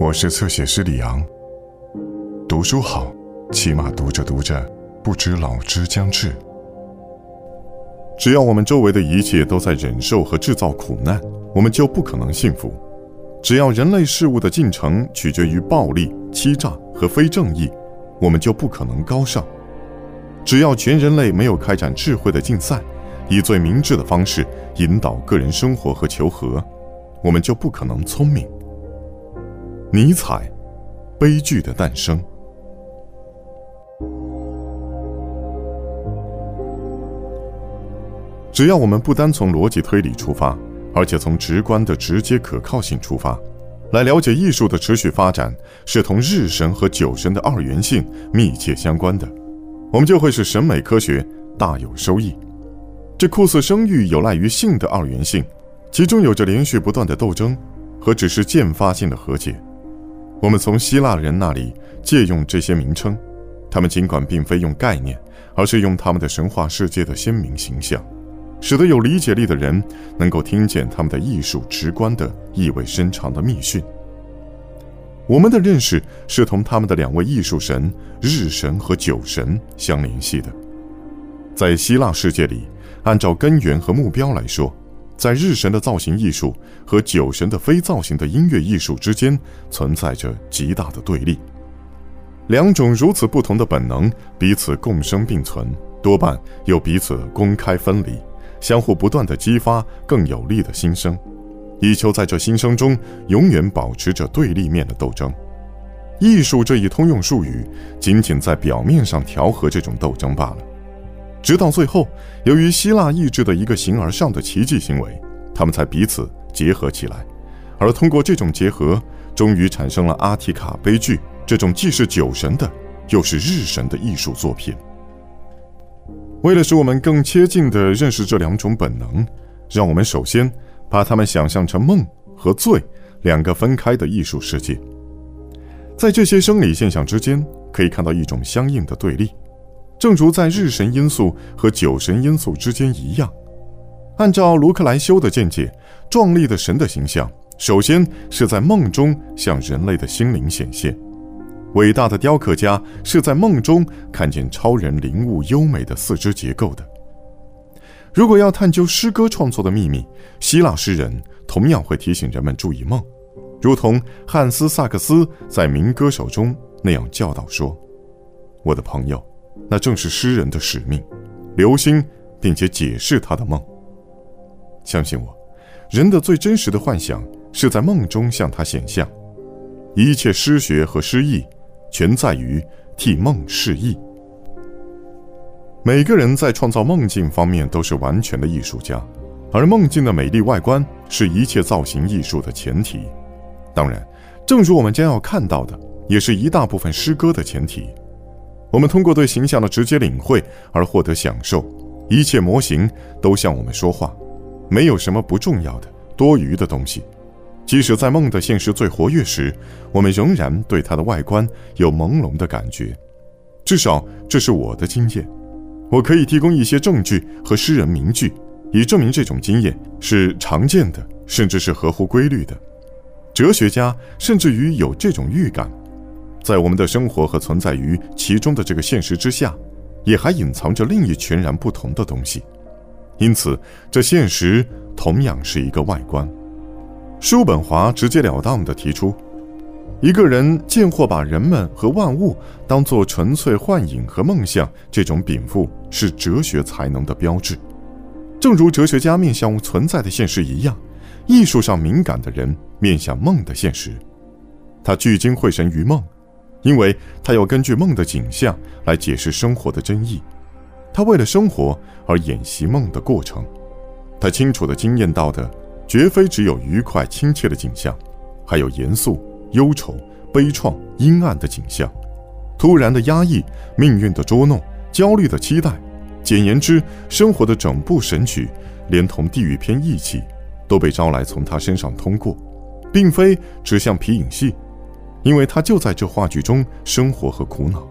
我是侧写师李昂。读书好，起码读着读着，不知老之将至。只要我们周围的一切都在忍受和制造苦难，我们就不可能幸福。只要人类事物的进程取决于暴力、欺诈和非正义，我们就不可能高尚。只要全人类没有开展智慧的竞赛，以最明智的方式引导个人生活和求和，我们就不可能聪明。尼采，悲剧的诞生。只要我们不单从逻辑推理出发，而且从直观的直接可靠性出发，来了解艺术的持续发展是同日神和酒神的二元性密切相关的，我们就会使审美科学大有收益。这酷似生育有赖于性的二元性，其中有着连续不断的斗争和只是渐发性的和解。我们从希腊人那里借用这些名称，他们尽管并非用概念，而是用他们的神话世界的鲜明形象。使得有理解力的人能够听见他们的艺术直观的意味深长的密讯。我们的认识是同他们的两位艺术神日神和酒神相联系的。在希腊世界里，按照根源和目标来说，在日神的造型艺术和酒神的非造型的音乐艺术之间存在着极大的对立。两种如此不同的本能彼此共生并存，多半又彼此公开分离。相互不断的激发更有力的心声，以求在这心声中永远保持着对立面的斗争。艺术这一通用术语，仅仅在表面上调和这种斗争罢了。直到最后，由于希腊意志的一个形而上的奇迹行为，他们才彼此结合起来，而通过这种结合，终于产生了阿提卡悲剧这种既是酒神的，又是日神的艺术作品。为了使我们更接近地认识这两种本能，让我们首先把它们想象成梦和醉两个分开的艺术世界。在这些生理现象之间，可以看到一种相应的对立，正如在日神因素和酒神因素之间一样。按照卢克莱修的见解，壮丽的神的形象首先是在梦中向人类的心灵显现。伟大的雕刻家是在梦中看见超人灵物优美的四肢结构的。如果要探究诗歌创作的秘密，希腊诗人同样会提醒人们注意梦，如同汉斯·萨克斯在《民歌手》中那样教导说：“我的朋友，那正是诗人的使命，留心并且解释他的梦。相信我，人的最真实的幻想是在梦中向他显象。一切诗学和诗意。”全在于替梦示意。每个人在创造梦境方面都是完全的艺术家，而梦境的美丽外观是一切造型艺术的前提。当然，正如我们将要看到的，也是一大部分诗歌的前提。我们通过对形象的直接领会而获得享受，一切模型都向我们说话，没有什么不重要的、多余的东西。即使在梦的现实最活跃时，我们仍然对它的外观有朦胧的感觉。至少这是我的经验。我可以提供一些证据和诗人名句，以证明这种经验是常见的，甚至是合乎规律的。哲学家甚至于有这种预感，在我们的生活和存在于其中的这个现实之下，也还隐藏着另一全然不同的东西。因此，这现实同样是一个外观。叔本华直截了当地提出，一个人见或把人们和万物当作纯粹幻影和梦象，这种禀赋是哲学才能的标志。正如哲学家面向存在的现实一样，艺术上敏感的人面向梦的现实。他聚精会神于梦，因为他要根据梦的景象来解释生活的真意。他为了生活而演习梦的过程。他清楚地经验到的。绝非只有愉快亲切的景象，还有严肃、忧愁、悲怆、阴暗的景象，突然的压抑、命运的捉弄、焦虑的期待。简言之，生活的整部神曲，连同地狱篇义气，都被招来从他身上通过，并非只像皮影戏，因为他就在这话剧中生活和苦恼，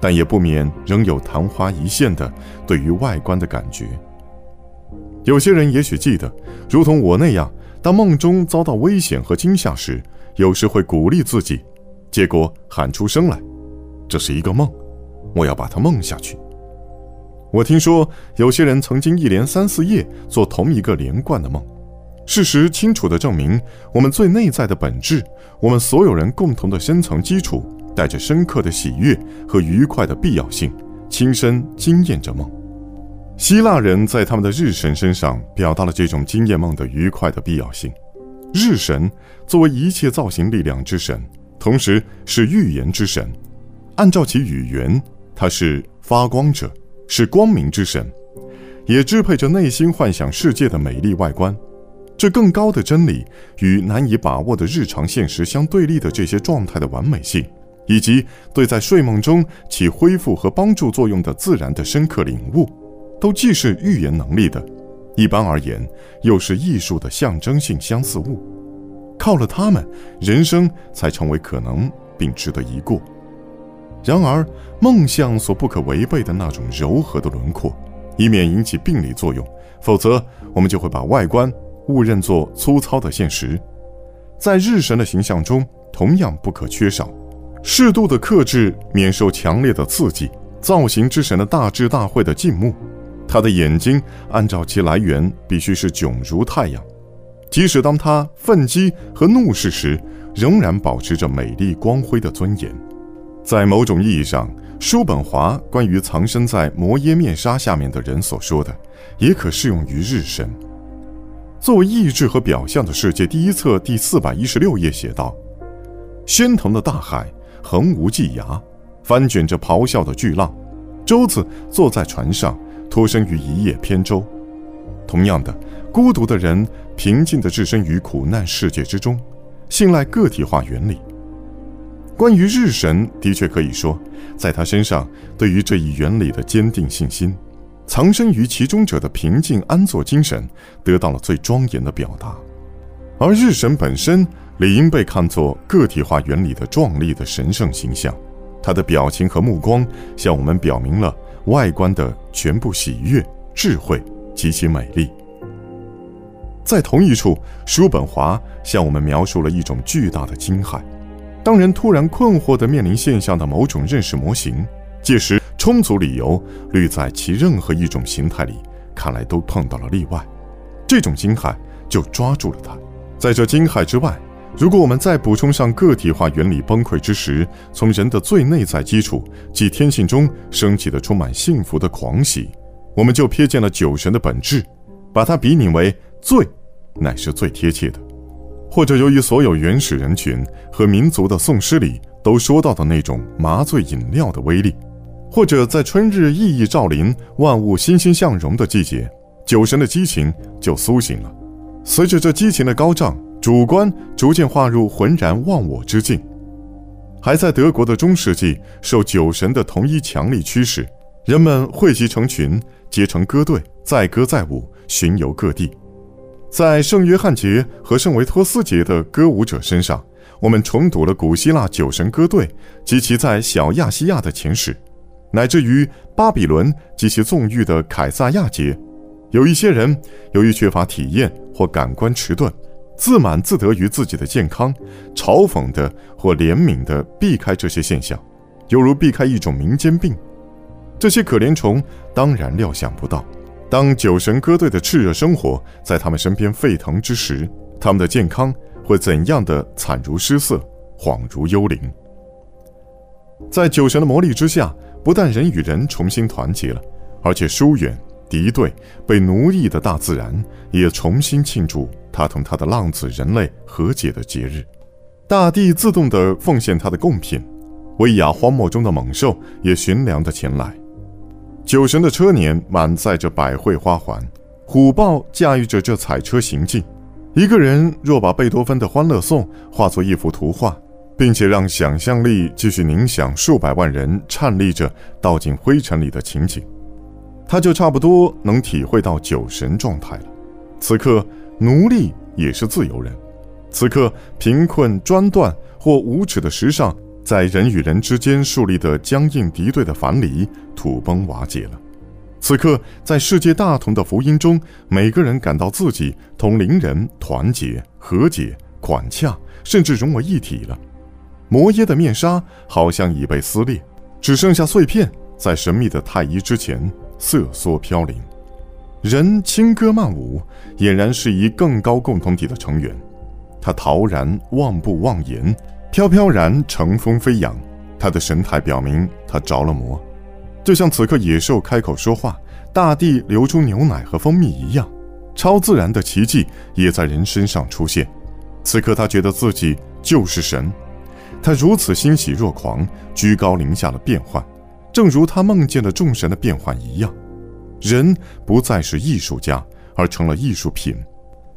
但也不免仍有昙花一现的对于外观的感觉。有些人也许记得，如同我那样，当梦中遭到危险和惊吓时，有时会鼓励自己，结果喊出声来：“这是一个梦，我要把它梦下去。”我听说有些人曾经一连三四夜做同一个连贯的梦。事实清楚地证明，我们最内在的本质，我们所有人共同的深层基础，带着深刻的喜悦和愉快的必要性，亲身经验着梦。希腊人在他们的日神身上表达了这种经验梦的愉快的必要性。日神作为一切造型力量之神，同时是预言之神。按照其语言，他是发光者，是光明之神，也支配着内心幻想世界的美丽外观。这更高的真理与难以把握的日常现实相对立的这些状态的完美性，以及对在睡梦中起恢复和帮助作用的自然的深刻领悟，都既是预言能力的，一般而言又是艺术的象征性相似物。靠了它们，人生才成为可能并值得一过。然而，梦想所不可违背的那种柔和的轮廓，以免引起病理作用，否则我们就会把外观。误认作粗糙的现实，在日神的形象中同样不可缺少。适度的克制，免受强烈的刺激。造型之神的大智大慧的静目，他的眼睛按照其来源必须是炯如太阳，即使当他愤激和怒视时，仍然保持着美丽光辉的尊严。在某种意义上，叔本华关于藏身在摩耶面纱下面的人所说的，也可适用于日神。作为意志和表象的世界，第一册第四百一十六页写道：“喧腾的大海，横无际涯，翻卷着咆哮的巨浪。舟子坐在船上，脱身于一叶扁舟。同样的，孤独的人平静地置身于苦难世界之中，信赖个体化原理。关于日神，的确可以说，在他身上对于这一原理的坚定信心。”藏身于其中者的平静安坐精神，得到了最庄严的表达；而日神本身理应被看作个体化原理的壮丽的神圣形象。他的表情和目光向我们表明了外观的全部喜悦、智慧及其美丽。在同一处，叔本华向我们描述了一种巨大的惊骇，当人突然困惑地面临现象的某种认识模型，届时。充足理由滤在其任何一种形态里，看来都碰到了例外。这种惊骇就抓住了他。在这惊骇之外，如果我们再补充上个体化原理崩溃之时，从人的最内在基础即天性中升起的充满幸福的狂喜，我们就瞥见了酒神的本质，把它比拟为醉，乃是最贴切的。或者由于所有原始人群和民族的颂诗里都说到的那种麻醉饮料的威力。或者在春日熠熠照临、万物欣欣向荣的季节，酒神的激情就苏醒了。随着这激情的高涨，主观逐渐化入浑然忘我之境。还在德国的中世纪，受酒神的同一强力驱使，人们汇集成群，结成歌队，载歌载舞，巡游各地。在圣约翰节和圣维托斯节的歌舞者身上，我们重读了古希腊酒神歌队及其在小亚细亚的前史。乃至于巴比伦及其纵欲的凯撒亚节，有一些人由于缺乏体验或感官迟钝，自满自得于自己的健康，嘲讽的或怜悯的避开这些现象，犹如避开一种民间病。这些可怜虫当然料想不到，当酒神歌队的炽热生活在他们身边沸腾之时，他们的健康会怎样的惨如失色，恍如幽灵。在酒神的魔力之下。不但人与人重新团结了，而且疏远、敌对、被奴役的大自然也重新庆祝他同他的浪子人类和解的节日。大地自动地奉献他的贡品，威亚荒漠中的猛兽也寻粮地前来。酒神的车辇满载着百卉花环，虎豹驾驭着这彩车行进。一个人若把贝多芬的《欢乐颂》化作一幅图画。并且让想象力继续凝想数百万人颤栗着倒进灰尘里的情景，他就差不多能体会到酒神状态了。此刻，奴隶也是自由人；此刻，贫困专断或无耻的时尚在人与人之间树立的僵硬敌对的樊篱土崩瓦解了；此刻，在世界大同的福音中，每个人感到自己同邻人团结、和解、款洽。甚至融为一体了。摩耶的面纱好像已被撕裂，只剩下碎片在神秘的太医之前瑟缩飘零。人轻歌曼舞，俨然是一更高共同体的成员。他陶然忘不忘言，飘飘然乘风飞扬。他的神态表明他着了魔，就像此刻野兽开口说话，大地流出牛奶和蜂蜜一样。超自然的奇迹也在人身上出现。此刻他觉得自己就是神。他如此欣喜若狂，居高临下的变幻，正如他梦见的众神的变换一样。人不再是艺术家，而成了艺术品。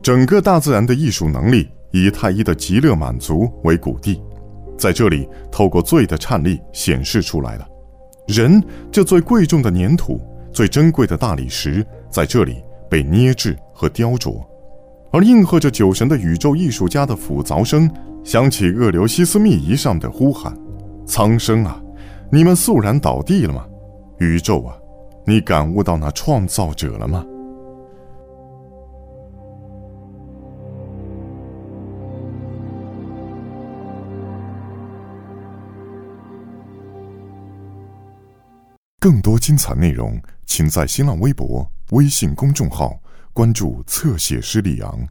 整个大自然的艺术能力以太一的极乐满足为谷地，在这里透过罪的颤栗显示出来了。人这最贵重的粘土，最珍贵的大理石，在这里被捏制和雕琢，而应和着酒神的宇宙艺术家的斧凿声。想起厄流西斯密仪上的呼喊：“苍生啊，你们肃然倒地了吗？宇宙啊，你感悟到那创造者了吗？”更多精彩内容，请在新浪微博、微信公众号关注“侧写师李昂”。